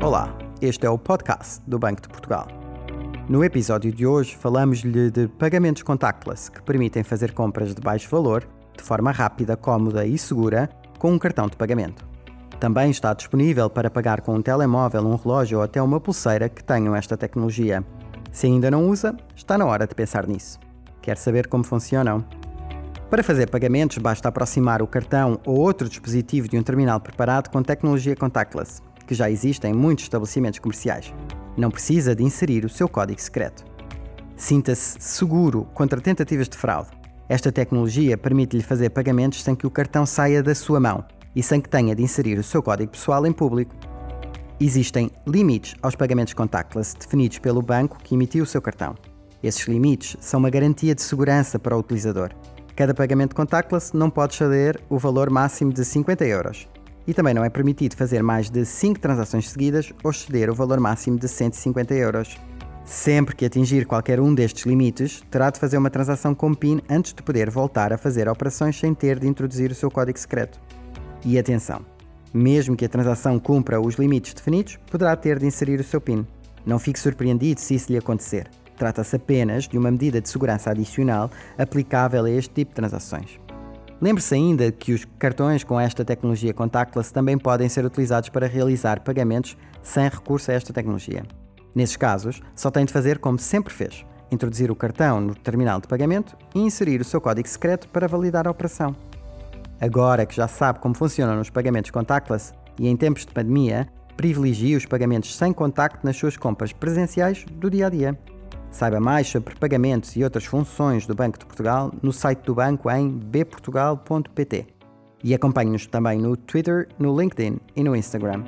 Olá, este é o podcast do Banco de Portugal. No episódio de hoje falamos-lhe de pagamentos contactless que permitem fazer compras de baixo valor de forma rápida, cómoda e segura com um cartão de pagamento. Também está disponível para pagar com um telemóvel, um relógio ou até uma pulseira que tenham esta tecnologia. Se ainda não usa, está na hora de pensar nisso. Quer saber como funcionam? Para fazer pagamentos, basta aproximar o cartão ou outro dispositivo de um terminal preparado com tecnologia contactless que já existe em muitos estabelecimentos comerciais. Não precisa de inserir o seu código secreto. Sinta-se seguro contra tentativas de fraude. Esta tecnologia permite-lhe fazer pagamentos sem que o cartão saia da sua mão e sem que tenha de inserir o seu código pessoal em público. Existem limites aos pagamentos contactless definidos pelo banco que emitiu o seu cartão. Esses limites são uma garantia de segurança para o utilizador. Cada pagamento contactless não pode exceder o valor máximo de 50 euros e também não é permitido fazer mais de 5 transações seguidas ou exceder o valor máximo de 150 euros. Sempre que atingir qualquer um destes limites, terá de fazer uma transação com PIN antes de poder voltar a fazer operações sem ter de introduzir o seu código secreto. E atenção! Mesmo que a transação cumpra os limites definidos, poderá ter de inserir o seu PIN. Não fique surpreendido se isso lhe acontecer. Trata-se apenas de uma medida de segurança adicional aplicável a este tipo de transações. Lembre-se ainda que os cartões com esta tecnologia contactless também podem ser utilizados para realizar pagamentos sem recurso a esta tecnologia. Nesses casos, só tem de fazer como sempre fez: introduzir o cartão no terminal de pagamento e inserir o seu código secreto para validar a operação. Agora que já sabe como funcionam os pagamentos contactless e em tempos de pandemia, privilegie os pagamentos sem contacto nas suas compras presenciais do dia a dia. Saiba mais sobre pagamentos e outras funções do Banco de Portugal no site do banco em bportugal.pt. E acompanhe-nos também no Twitter, no LinkedIn e no Instagram.